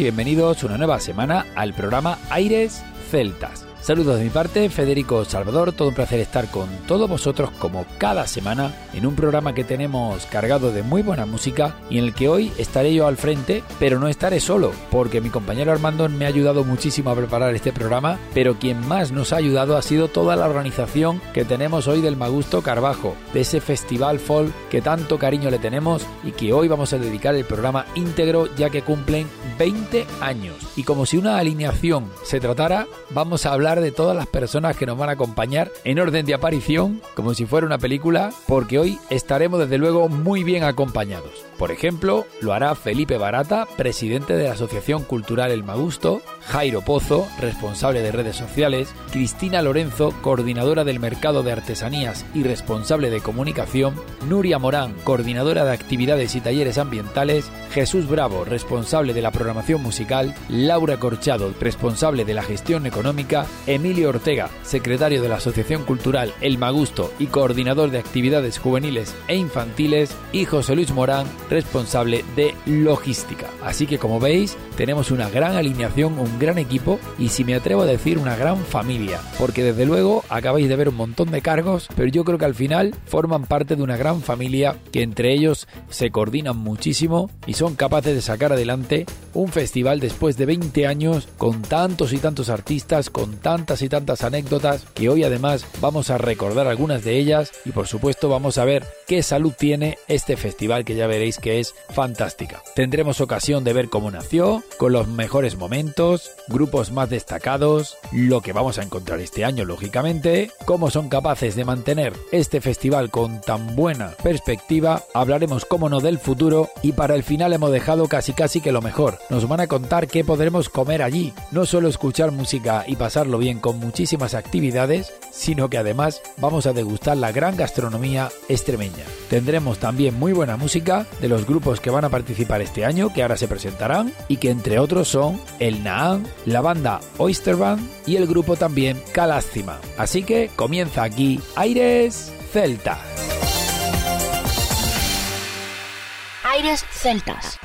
Y bienvenidos una nueva semana al programa Aires Celtas. Saludos de mi parte, Federico Salvador, todo un placer estar con todos vosotros como cada semana en un programa que tenemos cargado de muy buena música y en el que hoy estaré yo al frente, pero no estaré solo, porque mi compañero Armando me ha ayudado muchísimo a preparar este programa, pero quien más nos ha ayudado ha sido toda la organización que tenemos hoy del Magusto Carbajo, de ese festival folk que tanto cariño le tenemos y que hoy vamos a dedicar el programa íntegro ya que cumplen 20 años. Y como si una alineación se tratara, vamos a hablar de todas las personas que nos van a acompañar en orden de aparición, como si fuera una película, porque hoy estaremos desde luego muy bien acompañados. Por ejemplo, lo hará Felipe Barata, presidente de la Asociación Cultural El Magusto, Jairo Pozo, responsable de redes sociales, Cristina Lorenzo, coordinadora del mercado de artesanías y responsable de comunicación, Nuria Morán, coordinadora de actividades y talleres ambientales, Jesús Bravo, responsable de la programación musical, Laura Corchado, responsable de la gestión económica, Emilio Ortega, secretario de la Asociación Cultural El Magusto y coordinador de actividades juveniles e infantiles, y José Luis Morán, responsable de logística. Así que como veis, tenemos una gran alineación, un gran equipo y si me atrevo a decir una gran familia, porque desde luego acabáis de ver un montón de cargos, pero yo creo que al final forman parte de una gran familia que entre ellos se coordinan muchísimo y son capaces de sacar adelante un festival después de 20 años con tantos y tantos artistas, con tantas y tantas anécdotas que hoy además vamos a recordar algunas de ellas y por supuesto vamos a ver qué salud tiene este festival que ya veréis que es fantástica. Tendremos ocasión de ver cómo nació, con los mejores momentos, grupos más destacados, lo que vamos a encontrar este año lógicamente, cómo son capaces de mantener este festival con tan buena perspectiva, hablaremos como no del futuro y para el final hemos dejado casi casi que lo mejor. Nos van a contar qué podremos comer allí, no solo escuchar música y pasarlo bien con muchísimas actividades, sino que además vamos a degustar la gran gastronomía extremeña. Tendremos también muy buena música de los grupos que van a participar este año, que ahora se presentarán, y que entre otros son el Naan, la banda Oyster Band y el grupo también Calástima. Así que comienza aquí Aires Celtas. Aires Celtas.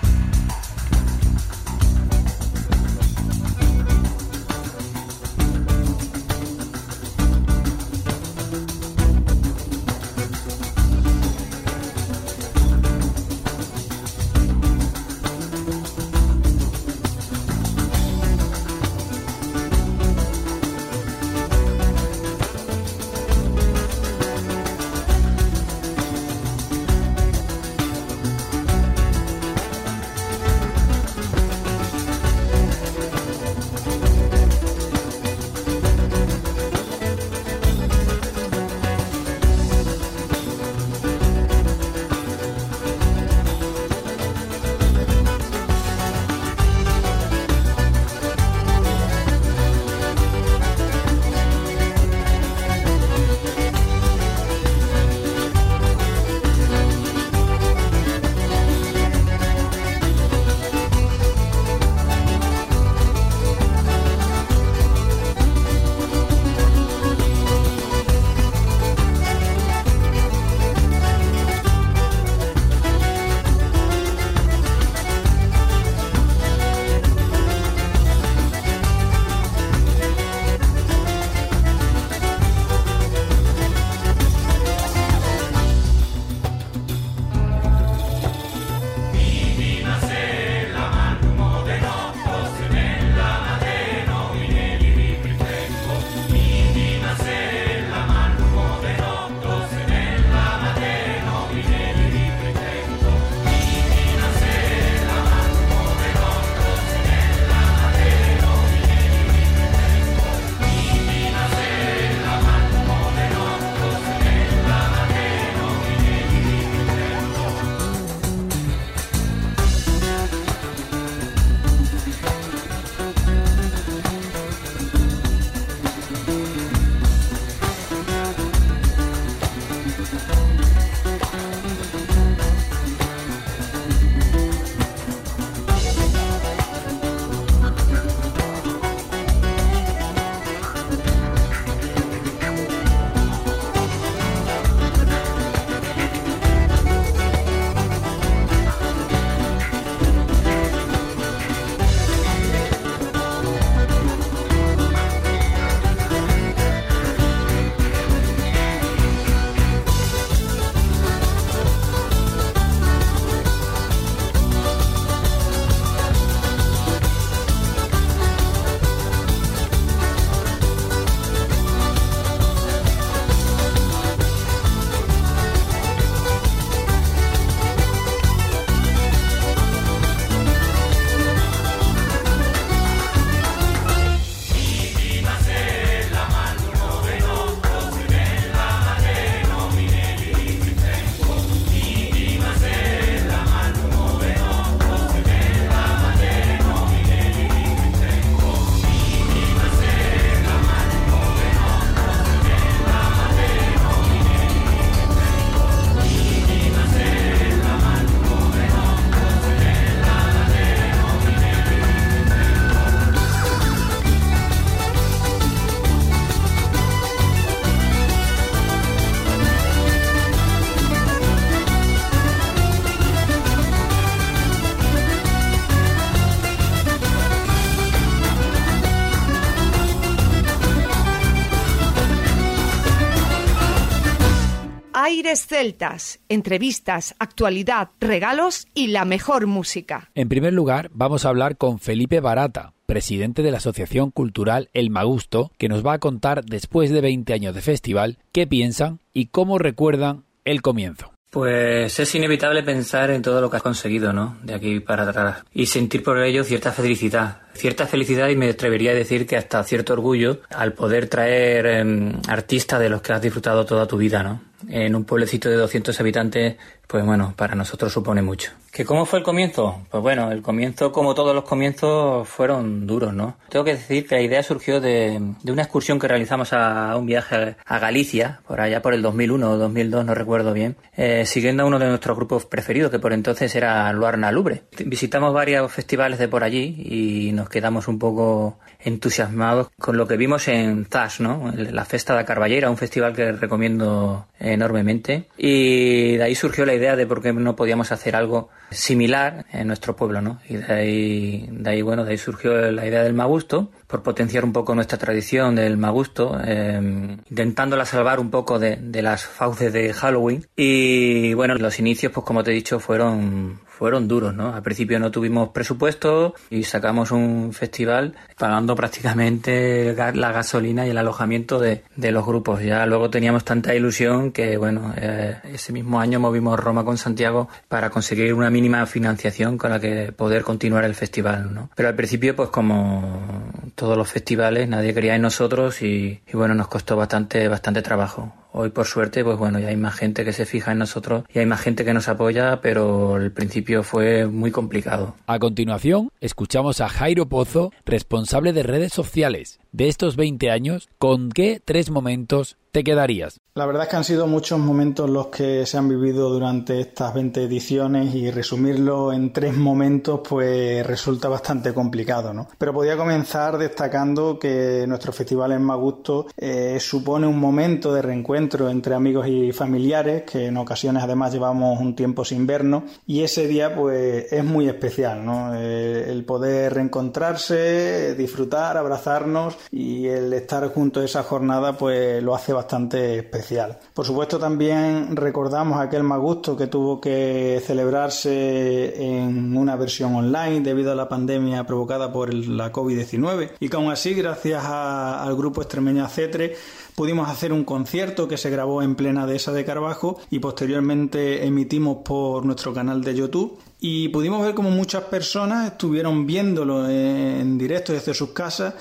Celtas, entrevistas, actualidad, regalos y la mejor música. En primer lugar, vamos a hablar con Felipe Barata, presidente de la Asociación Cultural El Magusto, que nos va a contar después de 20 años de festival qué piensan y cómo recuerdan el comienzo. Pues es inevitable pensar en todo lo que has conseguido, ¿no? De aquí para atrás. Y sentir por ello cierta felicidad. Cierta felicidad y me atrevería a decir que hasta cierto orgullo al poder traer em, artistas de los que has disfrutado toda tu vida, ¿no? En un pueblecito de 200 habitantes, pues bueno, para nosotros supone mucho. ¿Que cómo fue el comienzo? Pues bueno, el comienzo, como todos los comienzos, fueron duros, ¿no? Tengo que decir que la idea surgió de, una excursión que realizamos a un viaje a Galicia, por allá por el 2001 o 2002, no recuerdo bien, eh, siguiendo a uno de nuestros grupos preferidos, que por entonces era Luarna Lubre. Visitamos varios festivales de por allí y nos quedamos un poco entusiasmados con lo que vimos en Zas, ¿no? La Festa de Carballera, un festival que recomiendo enormemente. Y de ahí surgió la idea de por qué no podíamos hacer algo similar en nuestro pueblo, ¿no? Y de ahí, de ahí, bueno, de ahí surgió la idea del magusto, por potenciar un poco nuestra tradición del magusto, eh, intentándola salvar un poco de, de las fauces de Halloween. Y bueno, los inicios, pues como te he dicho, fueron, fueron duros, ¿no? Al principio no tuvimos presupuesto y sacamos un festival pagando prácticamente la gasolina y el alojamiento de, de los grupos. Ya luego teníamos tanta ilusión que, bueno, eh, ese mismo año movimos Roma con Santiago para conseguir una mínima financiación con la que poder continuar el festival, ¿no? Pero al principio, pues como todos los festivales, nadie creía en nosotros y, y bueno, nos costó bastante, bastante trabajo. Hoy por suerte, pues bueno, ya hay más gente que se fija en nosotros y hay más gente que nos apoya, pero el principio fue muy complicado. A continuación, escuchamos a Jairo Pozo, responsable de redes sociales. De estos 20 años, ¿con qué tres momentos te quedarías? La verdad es que han sido muchos momentos los que se han vivido durante estas 20 ediciones y resumirlo en tres momentos pues resulta bastante complicado, ¿no? Pero podía comenzar destacando que nuestro festival en Magusto eh, supone un momento de reencuentro entre amigos y familiares que en ocasiones además llevamos un tiempo sin vernos y ese día pues es muy especial, ¿no? Eh, el poder reencontrarse, disfrutar, abrazarnos y el estar junto a esa jornada pues lo hace bastante especial. Por supuesto también recordamos aquel Magusto que tuvo que celebrarse en una versión online debido a la pandemia provocada por la COVID-19 y que aún así gracias al grupo extremeño Cetre pudimos hacer un concierto que se grabó en plena dehesa de Carbajo y posteriormente emitimos por nuestro canal de YouTube y pudimos ver como muchas personas estuvieron viéndolo en directo desde sus casas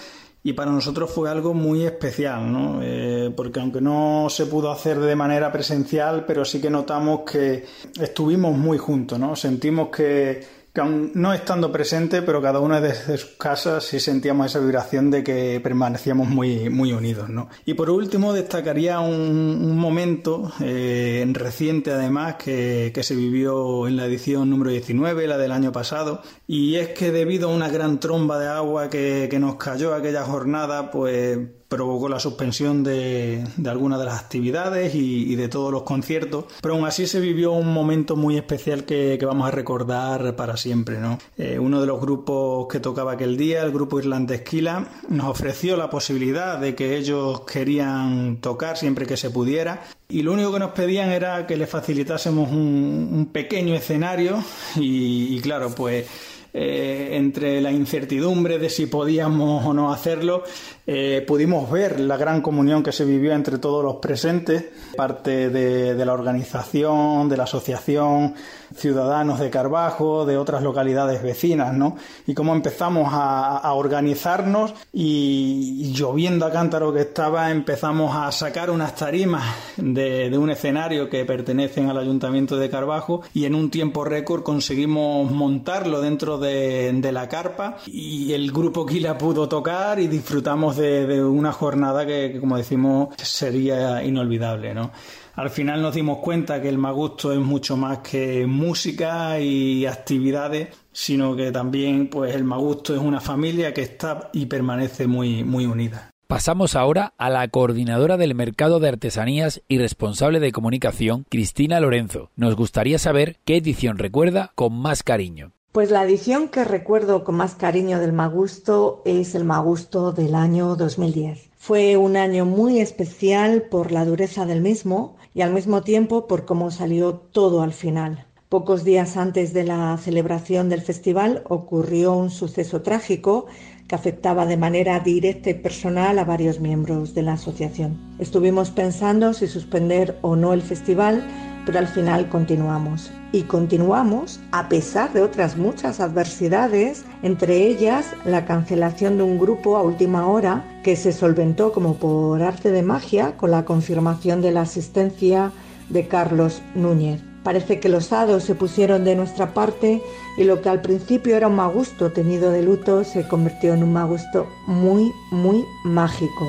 y para nosotros fue algo muy especial, ¿no? Eh, porque aunque no se pudo hacer de manera presencial, pero sí que notamos que estuvimos muy juntos, ¿no? Sentimos que que aún no estando presente, pero cada uno desde sus casas sí sentíamos esa vibración de que permanecíamos muy, muy unidos. ¿no? Y por último destacaría un, momento eh, reciente además que, que, se vivió en la edición número 19, la del año pasado, y es que debido a una gran tromba de agua que, que nos cayó aquella jornada, pues provocó la suspensión de, algunas de las actividades y, de todos los conciertos, pero aún así se vivió un momento muy especial que, vamos a recordar para siempre. ¿no? Eh, uno de los grupos que tocaba aquel día, el grupo irlandés Kila, nos ofreció la posibilidad de que ellos querían tocar siempre que se pudiera y lo único que nos pedían era que les facilitásemos un, pequeño escenario y claro, pues eh, entre la incertidumbre de si podíamos o no hacerlo, eh, pudimos ver la gran comunión que se vivió entre todos los presentes, parte de, la organización, de la asociación, ciudadanos de Carbajo, de otras localidades vecinas, ¿no? Y cómo empezamos a, organizarnos y, lloviendo a cántaro que estaba, empezamos a sacar unas tarimas de, un escenario que pertenecen al ayuntamiento de Carbajo y en un tiempo récord conseguimos montarlo dentro de de, la carpa y el grupo Kila pudo tocar y disfrutamos de, una jornada que, como decimos, sería inolvidable, ¿no? Al final nos dimos cuenta que el Magusto es mucho más que música y actividades, sino que también pues el Magusto es una familia que está y permanece muy, muy unida. Pasamos ahora a la coordinadora del mercado de artesanías y responsable de comunicación, Cristina Lorenzo. Nos gustaría saber qué edición recuerda con más cariño. Pues la edición que recuerdo con más cariño del Magusto es el Magusto del año 2010. Fue un año muy especial por la dureza del mismo y al mismo tiempo por cómo salió todo al final. Pocos días antes de la celebración del festival ocurrió un suceso trágico que afectaba de manera directa y personal a varios miembros de la asociación. Estuvimos pensando si suspender o no el festival, pero al final continuamos. Y continuamos a pesar de otras muchas adversidades, entre ellas la cancelación de un grupo a última hora que se solventó como por arte de magia con la confirmación de la asistencia de Carlos Núñez. Parece que los hados se pusieron de nuestra parte y lo que al principio era un magusto tenido de luto se convirtió en un magusto muy, muy mágico.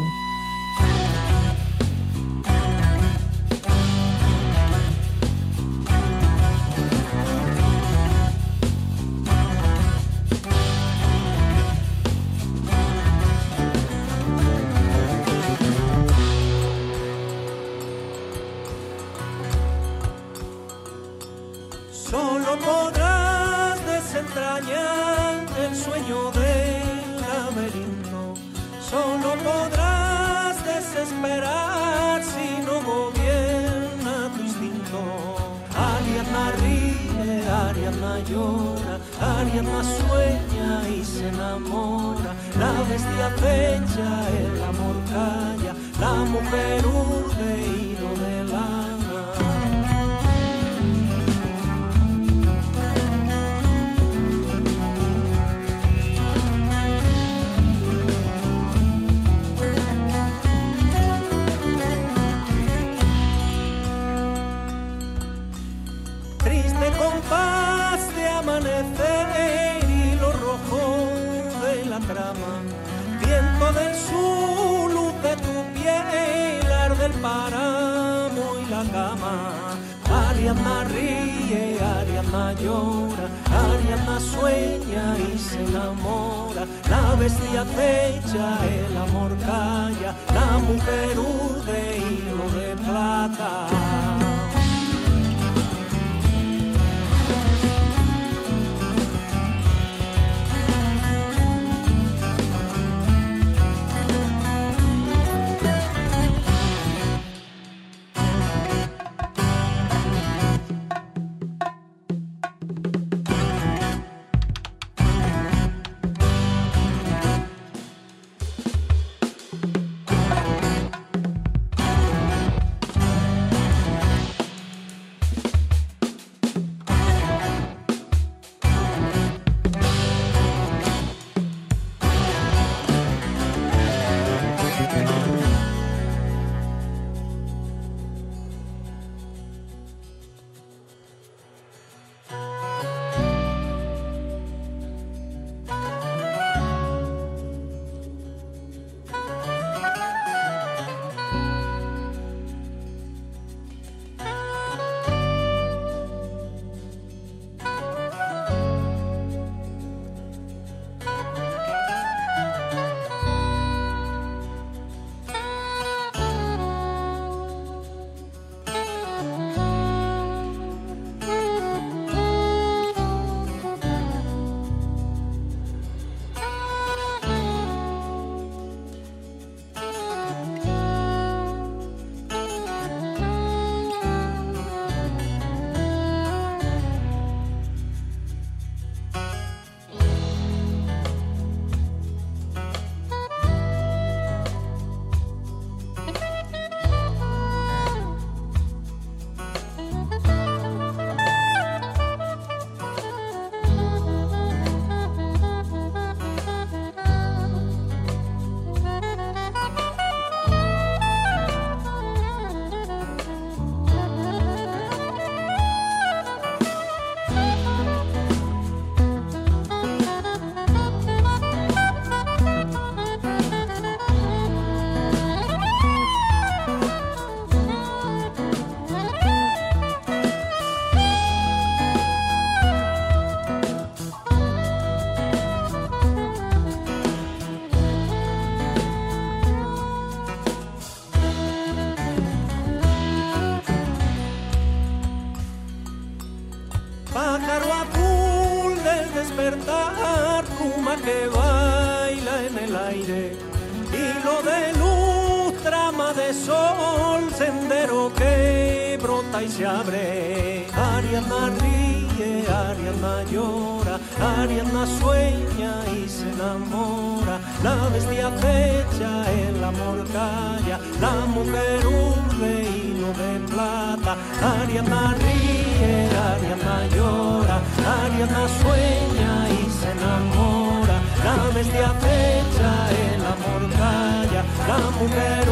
Sol, sendero que brota y se abre. Ariana ríe, Ariana llora, Ariana sueña y se enamora. La bestia fecha, el amor calla, la mujer urbe hilo de plata. Ariana ríe, Ariana llora, Ariana sueña y se enamora. La bestia fecha, el amor calla, la mujer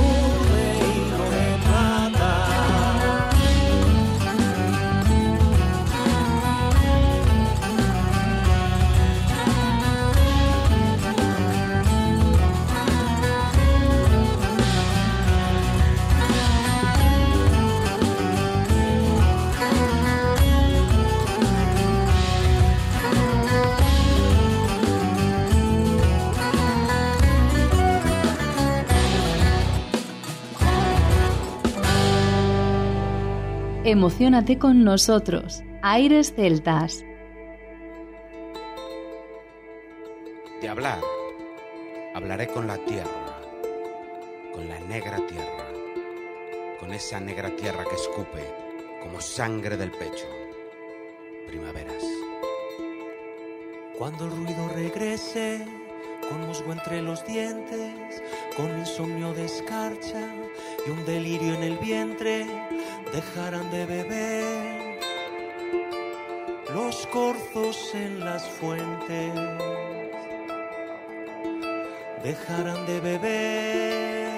Emocionate con nosotros. Aires Celtas. De hablar, hablaré con la tierra, con la negra tierra, con esa negra tierra que escupe como sangre del pecho. Primaveras. Cuando el ruido regrese, con musgo entre los dientes, con insomnio de escarcha y un delirio en el vientre, dejarán de beber los corzos en las fuentes. Dejarán de beber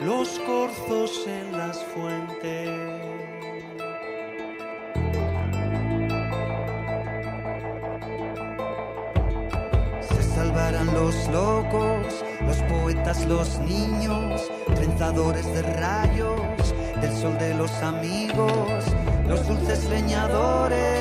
los corzos en las fuentes. Los locos, los poetas, los niños, trenzadores de rayos, del sol de los amigos, los dulces leñadores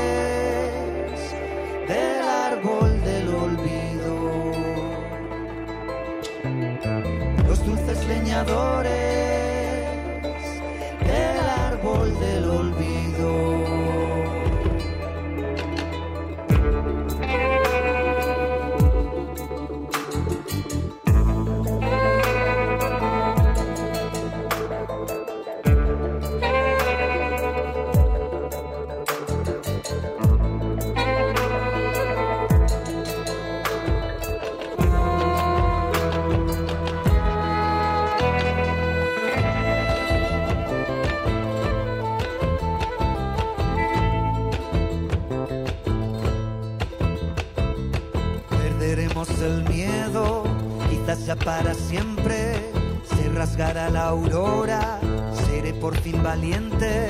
el miedo, quizás ya para siempre. Se rasgará la aurora, seré por fin valiente.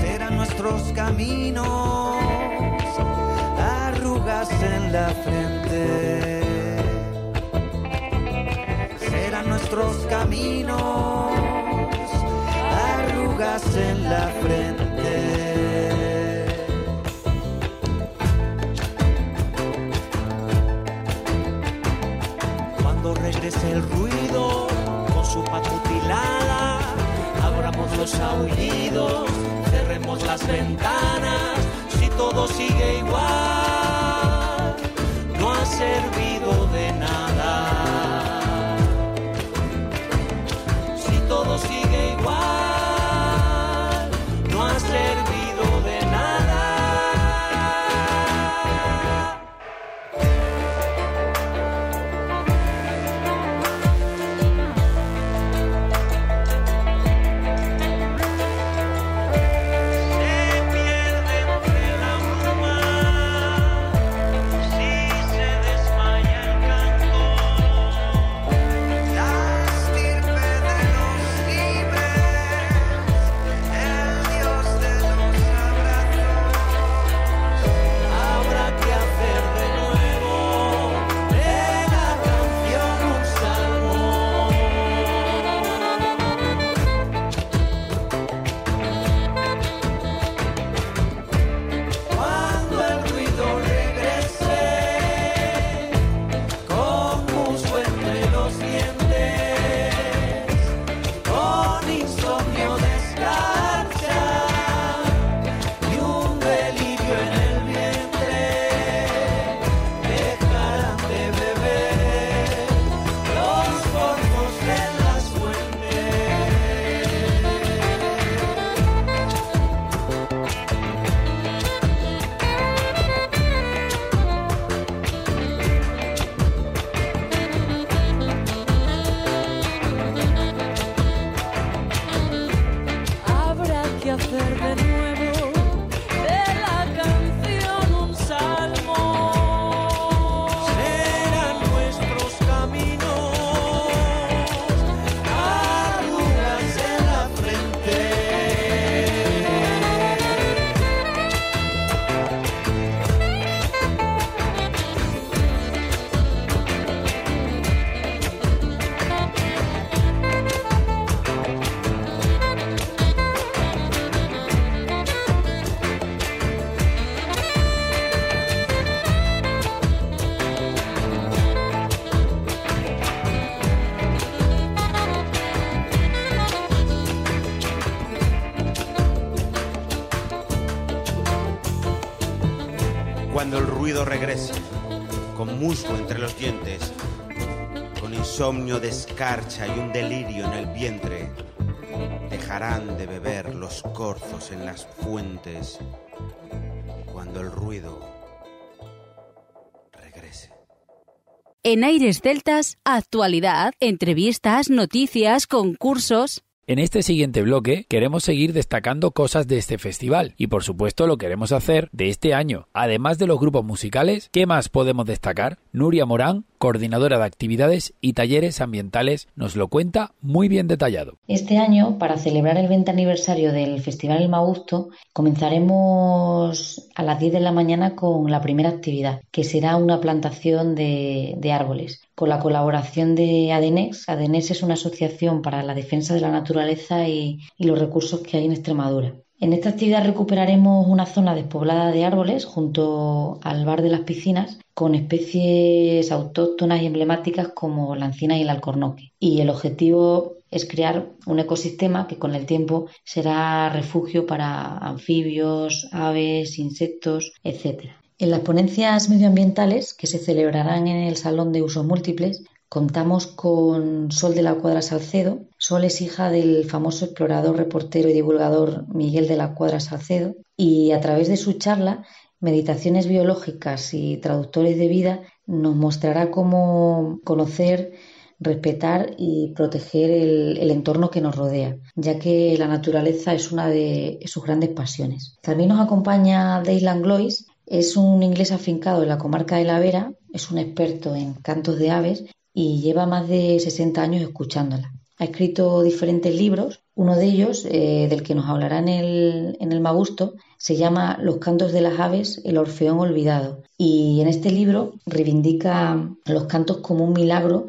Serán nuestros caminos, arrugas en la frente. Serán nuestros caminos, arrugas en la frente. Los aullidos, cerremos las ventanas. Si todo sigue igual, no ha servido de escarcha y un delirio en el vientre, dejarán de beber los corzos en las fuentes cuando el ruido regrese. En Aires Celtas, actualidad, entrevistas, noticias, concursos. En este siguiente bloque queremos seguir destacando cosas de este festival y por supuesto lo queremos hacer de este año. Además de los grupos musicales, ¿qué más podemos destacar? Nuria Morán, coordinadora de actividades y talleres ambientales, nos lo cuenta muy bien detallado. Este año, para celebrar el 20 aniversario del Festival El Magusto, comenzaremos a las 10 de la mañana con la primera actividad, que será una plantación de, árboles con la colaboración de ADENES. ADENES es una asociación para la defensa de la naturaleza y los recursos que hay en Extremadura. En esta actividad recuperaremos una zona despoblada de árboles junto al bar de las piscinas con especies autóctonas y emblemáticas como la encina y el alcornoque. Y el objetivo es crear un ecosistema que con el tiempo será refugio para anfibios, aves, insectos, etc. En las ponencias medioambientales que se celebrarán en el Salón de Usos Múltiples contamos con Sol de la Cuadra Salcedo. Sol es hija del famoso explorador, reportero y divulgador Miguel de la Cuadra Salcedo y a través de su charla Meditaciones biológicas y traductores de vida nos mostrará cómo conocer, respetar y proteger el, entorno que nos rodea, ya que la naturaleza es una de sus grandes pasiones. También nos acompaña Daylan Glois, es un inglés afincado en la comarca de La Vera, es un experto en cantos de aves y lleva más de 60 años escuchándola. Ha escrito diferentes libros, uno de ellos, eh, del que nos hablará en el, en el Magusto, se llama Los cantos de las aves, el orfeón olvidado. Y en este libro reivindica los cantos como un milagro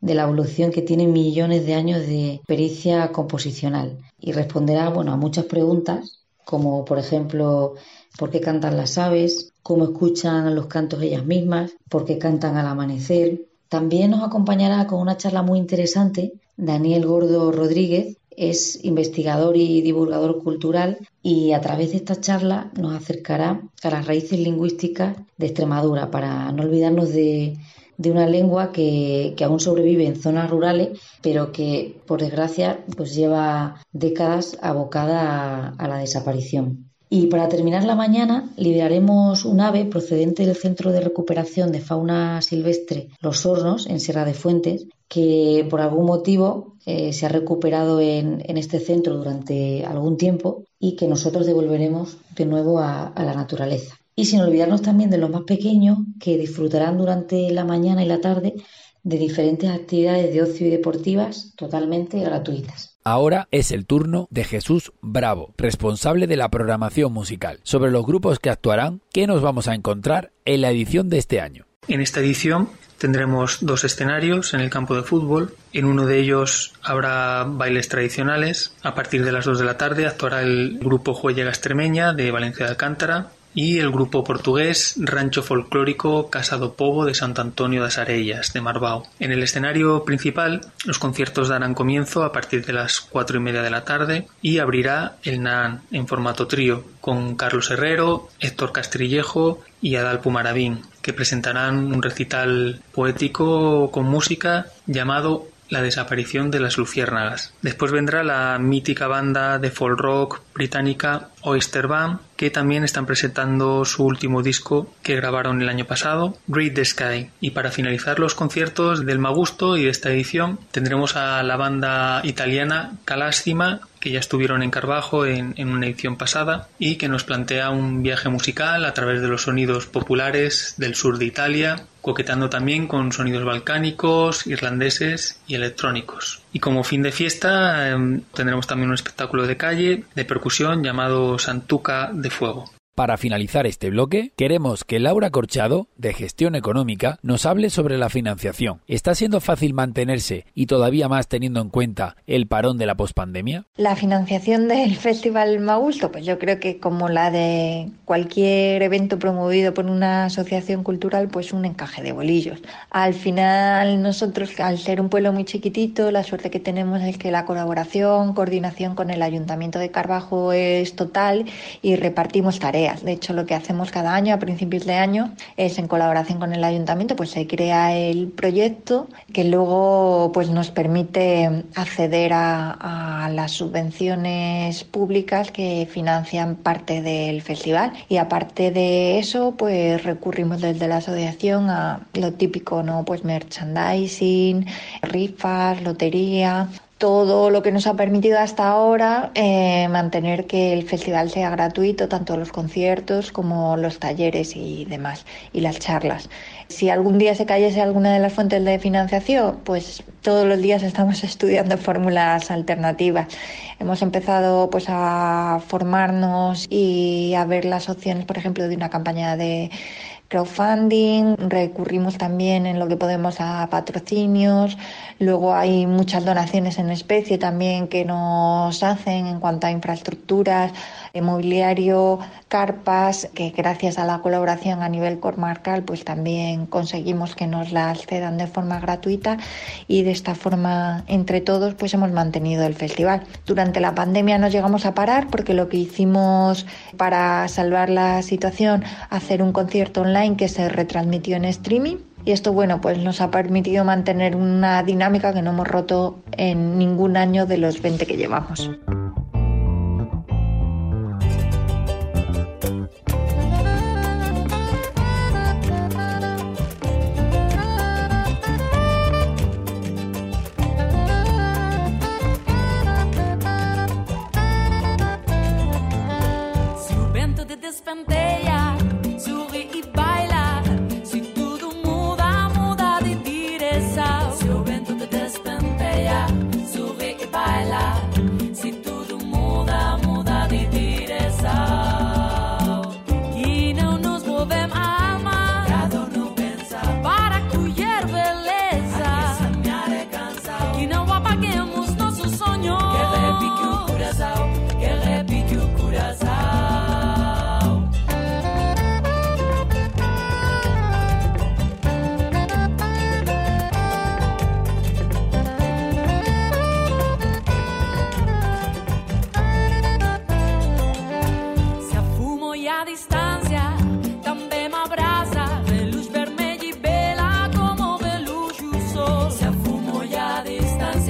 de la evolución que tiene millones de años de pericia composicional. Y responderá bueno, a muchas preguntas, como por ejemplo por qué cantan las aves, cómo escuchan los cantos ellas mismas, por qué cantan al amanecer. También nos acompañará con una charla muy interesante Daniel Gordo Rodríguez, es investigador y divulgador cultural y a través de esta charla nos acercará a las raíces lingüísticas de Extremadura para no olvidarnos de, una lengua que, aún sobrevive en zonas rurales, pero que, por desgracia, pues lleva décadas abocada a la desaparición. Y para terminar la mañana, liberaremos un ave procedente del Centro de Recuperación de Fauna Silvestre Los Hornos, en Sierra de Fuentes, que por algún motivo eh, se ha recuperado en, este centro durante algún tiempo y que nosotros devolveremos de nuevo a la naturaleza. Y sin olvidarnos también de los más pequeños que disfrutarán durante la mañana y la tarde de diferentes actividades de ocio y deportivas totalmente gratuitas. Ahora es el turno de Jesús Bravo, responsable de la programación musical. Sobre los grupos que actuarán, ¿qué nos vamos a encontrar en la edición de este año? En esta edición tendremos dos escenarios en el campo de fútbol. En uno de ellos habrá bailes tradicionales. A partir de las 2 de la tarde actuará el grupo Juellega Extremeña de Valencia de Alcántara y el grupo portugués Rancho Folclórico Casa do Povo de Sant Antonio das Arellas de Marbao. En el escenario principal, los conciertos darán comienzo a partir de las cuatro y media de la tarde y abrirá el NAN en formato trío con Carlos Herrero, Héctor Castrillejo y Adal Pumaradín, que presentarán un recital poético con música llamado la desaparición de las luciérnagas. Después vendrá la mítica banda de folk rock británica Oyster Band, que también están presentando su último disco que grabaron el año pasado, Read the Sky. Y para finalizar los conciertos del Magusto y de esta edición, tendremos a la banda italiana Calástima, que ya estuvieron en Carvajo en, una edición pasada y que nos plantea un viaje musical a través de los sonidos populares del sur de Italia, coquetando también con sonidos balcánicos, irlandeses y electrónicos. Y como fin de fiesta eh, tendremos también un espectáculo de calle de percusión llamado Santuca de Fuego. Para finalizar este bloque, queremos que Laura Corchado, de Gestión Económica, nos hable sobre la financiación. ¿Está siendo fácil mantenerse y todavía más teniendo en cuenta el parón de la pospandemia? La financiación del Festival Magusto, pues yo creo que como la de cualquier evento promovido por una asociación cultural, pues un encaje de bolillos. Al final nosotros, al ser un pueblo muy chiquitito, la suerte que tenemos es que la colaboración, coordinación con el Ayuntamiento de Carvajo es total y repartimos tareas De hecho, lo que hacemos cada año, a principios de año, es en colaboración con el ayuntamiento, pues se crea el proyecto que luego pues nos permite acceder a, a las subvenciones públicas que financian parte del festival. Y aparte de eso, pues recurrimos desde la asociación a lo típico, ¿no? Pues merchandising, rifas, lotería, todo lo que nos ha permitido hasta ahora eh, mantener que el festival sea gratuito, tanto los conciertos como los talleres y demás, y las charlas. Si algún día se cayese alguna de las fuentes de financiación, pues todos los días estamos estudiando fórmulas alternativas. Hemos empezado pues a formarnos y a ver las opciones, por ejemplo, de una campaña de crowdfunding, recurrimos también en lo que podemos a patrocinios, luego hay muchas donaciones en especie también que nos hacen en cuanto a infraestructuras, mobiliario, carpas, que gracias a la colaboración a nivel comarcal pues también conseguimos que nos las cedan de forma gratuita y de esta forma entre todos pues hemos mantenido el festival. Durante la pandemia no llegamos a parar porque lo que hicimos para salvar la situación, hacer un concierto online que se retransmitió en streaming y esto, bueno, pues nos ha permitido mantener una dinámica que no hemos roto en ningún año de los 20 que llevamos.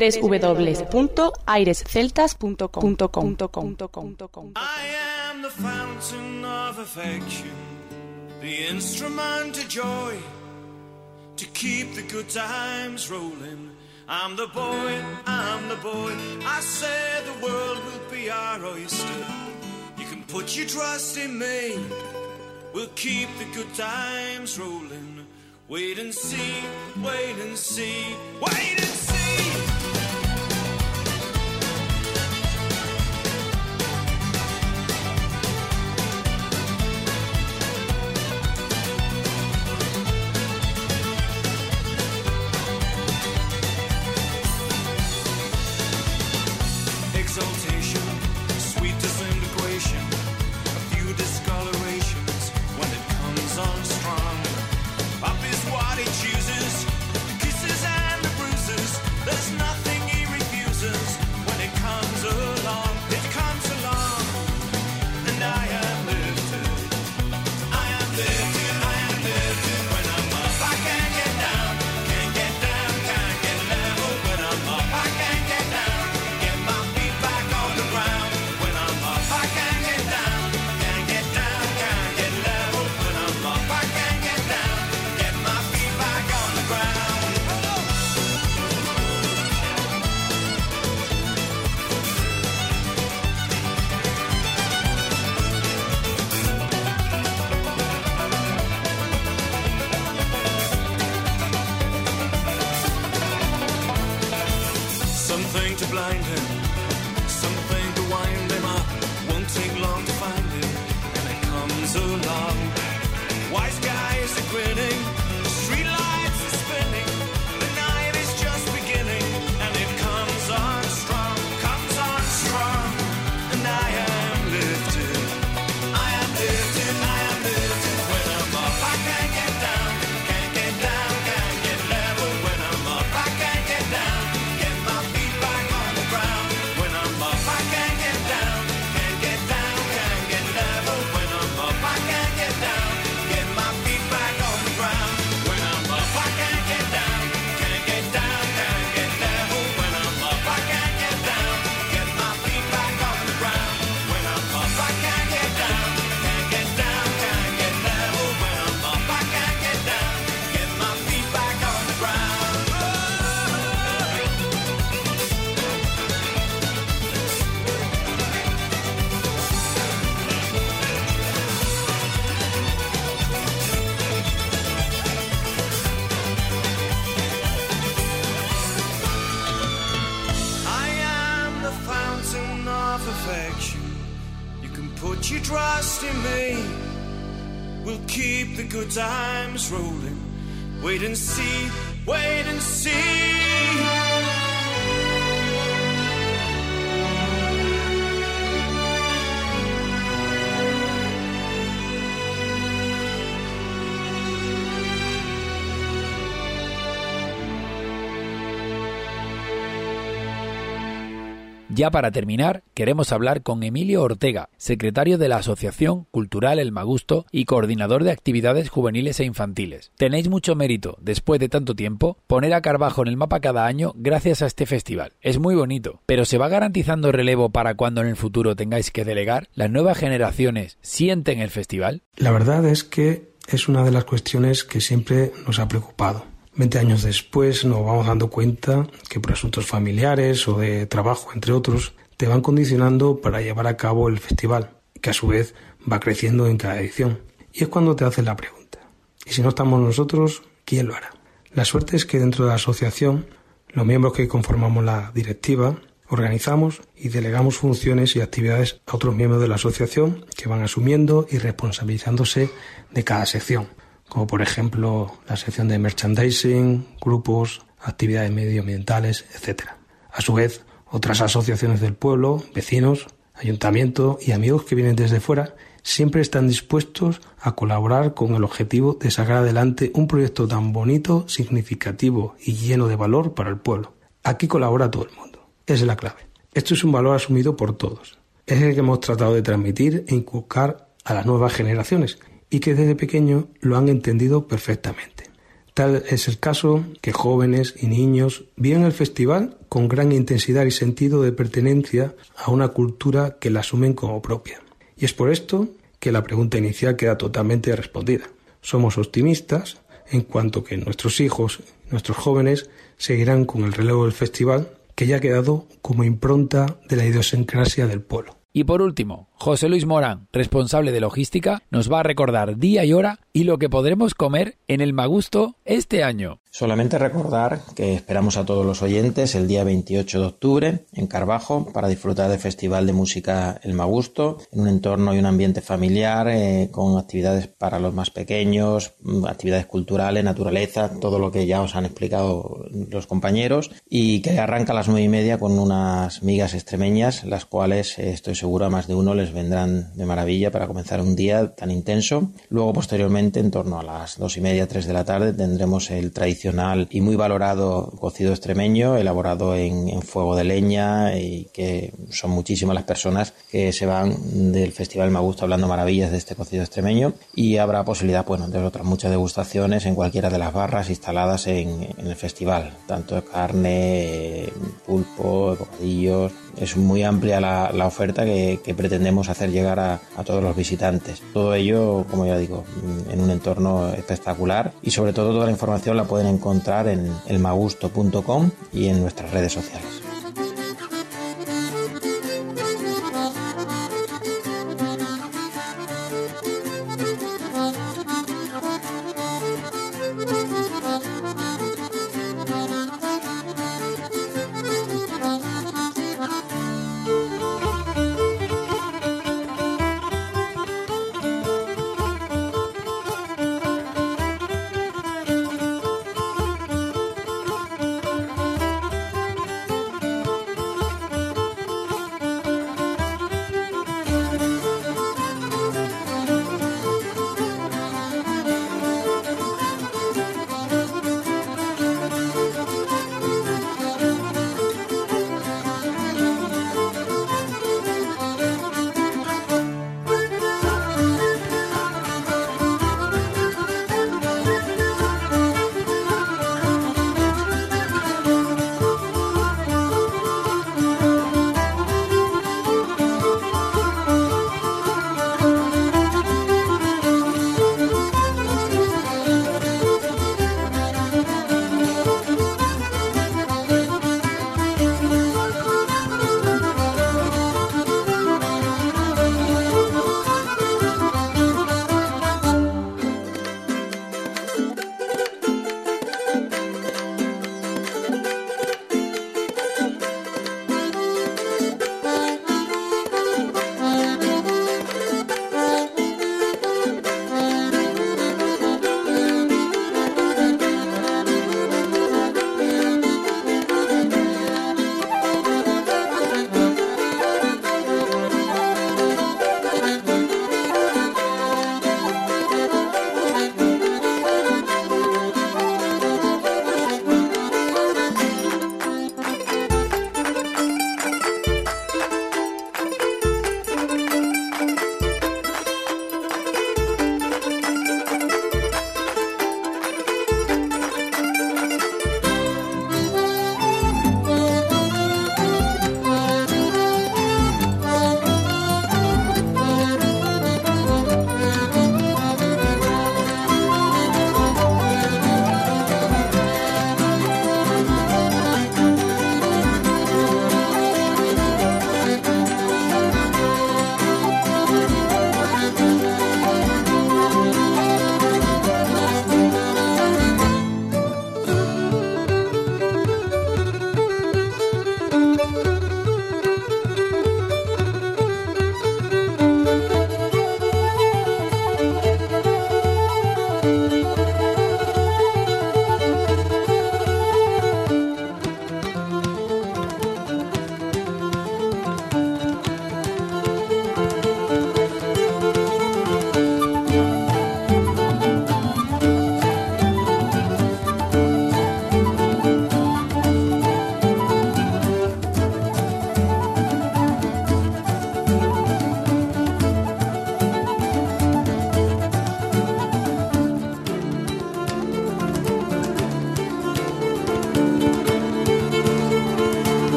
www.airesceltas.com. I am the fountain of affection, the instrument of joy, to keep the good times rolling. I'm the boy, I'm the boy. I say the world will be our oyster. You can put your trust in me. We'll keep the good times rolling. Wait and see, wait and see, wait and see. rolling. Wait and see, wait and see. Ya para terminar, queremos hablar con Emilio Ortega, secretario de la Asociación Cultural El Magusto y coordinador de actividades juveniles e infantiles. Tenéis mucho mérito, después de tanto tiempo, poner a Carbajo en el mapa cada año gracias a este festival. Es muy bonito, pero ¿se va garantizando relevo para cuando en el futuro tengáis que delegar? ¿Las nuevas generaciones sienten el festival? La verdad es que es una de las cuestiones que siempre nos ha preocupado. Veinte años después nos vamos dando cuenta que por asuntos familiares o de trabajo, entre otros, te van condicionando para llevar a cabo el festival, que a su vez va creciendo en cada edición. Y es cuando te haces la pregunta. ¿Y si no estamos nosotros, quién lo hará? La suerte es que dentro de la asociación, los miembros que conformamos la directiva, organizamos y delegamos funciones y actividades a otros miembros de la asociación que van asumiendo y responsabilizándose de cada sección como por ejemplo la sección de merchandising, grupos, actividades medioambientales, etc. A su vez, otras asociaciones del pueblo, vecinos, ayuntamiento y amigos que vienen desde fuera siempre están dispuestos a colaborar con el objetivo de sacar adelante un proyecto tan bonito, significativo y lleno de valor para el pueblo. Aquí colabora todo el mundo. Es la clave. Esto es un valor asumido por todos. Es el que hemos tratado de transmitir e inculcar a las nuevas generaciones y que desde pequeño lo han entendido perfectamente. Tal es el caso que jóvenes y niños viven el festival con gran intensidad y sentido de pertenencia a una cultura que la asumen como propia. Y es por esto que la pregunta inicial queda totalmente respondida. Somos optimistas en cuanto que nuestros hijos, nuestros jóvenes, seguirán con el relevo del festival que ya ha quedado como impronta de la idiosincrasia del pueblo. Y por último, José Luis Morán, responsable de logística, nos va a recordar día y hora y lo que podremos comer en el Magusto este año. Solamente recordar que esperamos a todos los oyentes el día 28 de octubre en Carbajo para disfrutar del Festival de Música El Magusto en un entorno y un ambiente familiar eh, con actividades para los más pequeños, mm, actividades culturales, naturaleza, todo lo que ya os han explicado los compañeros y que arranca a las nueve y media con unas migas extremeñas, las cuales eh, estoy seguro a más de uno les vendrán de maravilla para comenzar un día tan intenso. Luego posteriormente en torno a las dos y media, tres de la tarde tendremos el tradicional y muy valorado cocido extremeño, elaborado en, en, fuego de leña y que son muchísimas las personas que se van del Festival Me Gusta hablando maravillas de este cocido extremeño y habrá posibilidad bueno, de otras muchas degustaciones en cualquiera de las barras instaladas en, en el festival, tanto de carne, pulpo, bocadillos. Es muy amplia la, la oferta que, que, pretendemos hacer llegar a, a todos los visitantes. Todo ello, como ya digo, en un entorno espectacular y sobre todo toda la información la pueden encontrar en elmagusto.com y en nuestras redes sociales.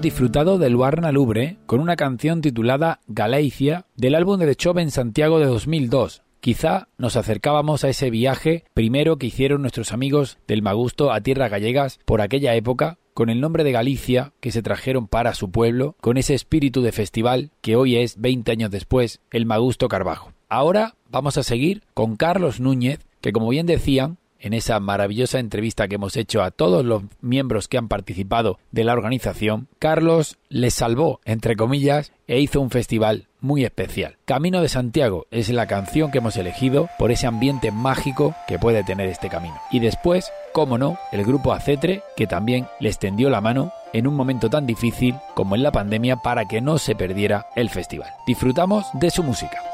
Disfrutado del Luarna Lubre con una canción titulada Galicia del álbum de Chove en Santiago de 2002. Quizá nos acercábamos a ese viaje primero que hicieron nuestros amigos del Magusto a tierras gallegas por aquella época, con el nombre de Galicia que se trajeron para su pueblo, con ese espíritu de festival que hoy es, 20 años después, el Magusto Carbajo. Ahora vamos a seguir con Carlos Núñez, que como bien decían, en esa maravillosa entrevista que hemos hecho a todos los miembros que han participado de la organización, Carlos les salvó, entre comillas, e hizo un festival muy especial. Camino de Santiago es la canción que hemos elegido por ese ambiente mágico que puede tener este camino. Y después, cómo no, el grupo Acetre, que también les tendió la mano en un momento tan difícil como en la pandemia para que no se perdiera el festival. Disfrutamos de su música.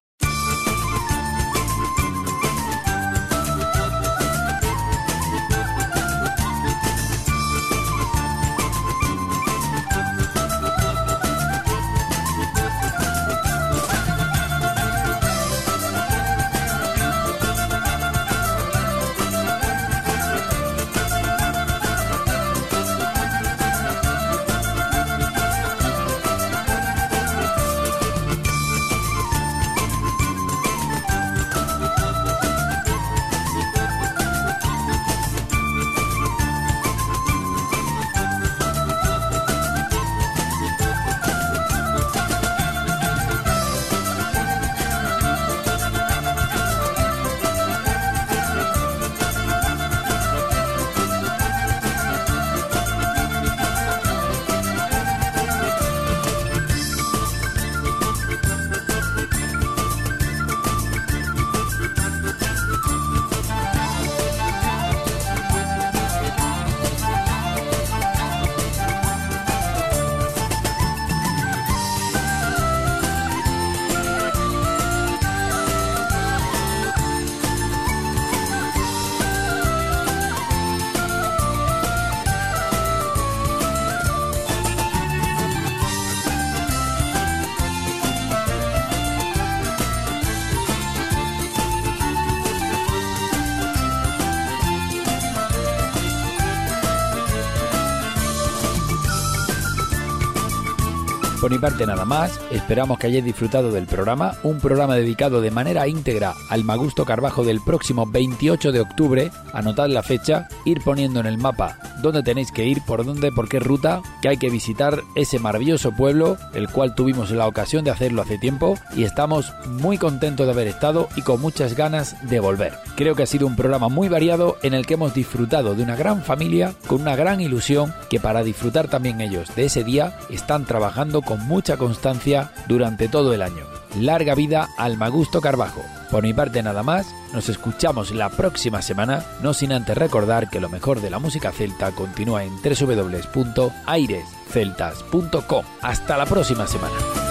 Mi parte nada más, esperamos que hayáis disfrutado del programa, un programa dedicado de manera íntegra al Magusto Carbajo del próximo 28 de octubre. Anotad la fecha, ir poniendo en el mapa dónde tenéis que ir, por dónde, por qué ruta, que hay que visitar ese maravilloso pueblo, el cual tuvimos la ocasión de hacerlo hace tiempo y estamos muy contentos de haber estado y con muchas ganas de volver. Creo que ha sido un programa muy variado en el que hemos disfrutado de una gran familia con una gran ilusión que para disfrutar también ellos de ese día están trabajando con mucha constancia durante todo el año. Larga vida al Magusto Carbajo. Por mi parte nada más, nos escuchamos la próxima semana, no sin antes recordar que lo mejor de la música celta continúa en www.airesceltas.com. Hasta la próxima semana.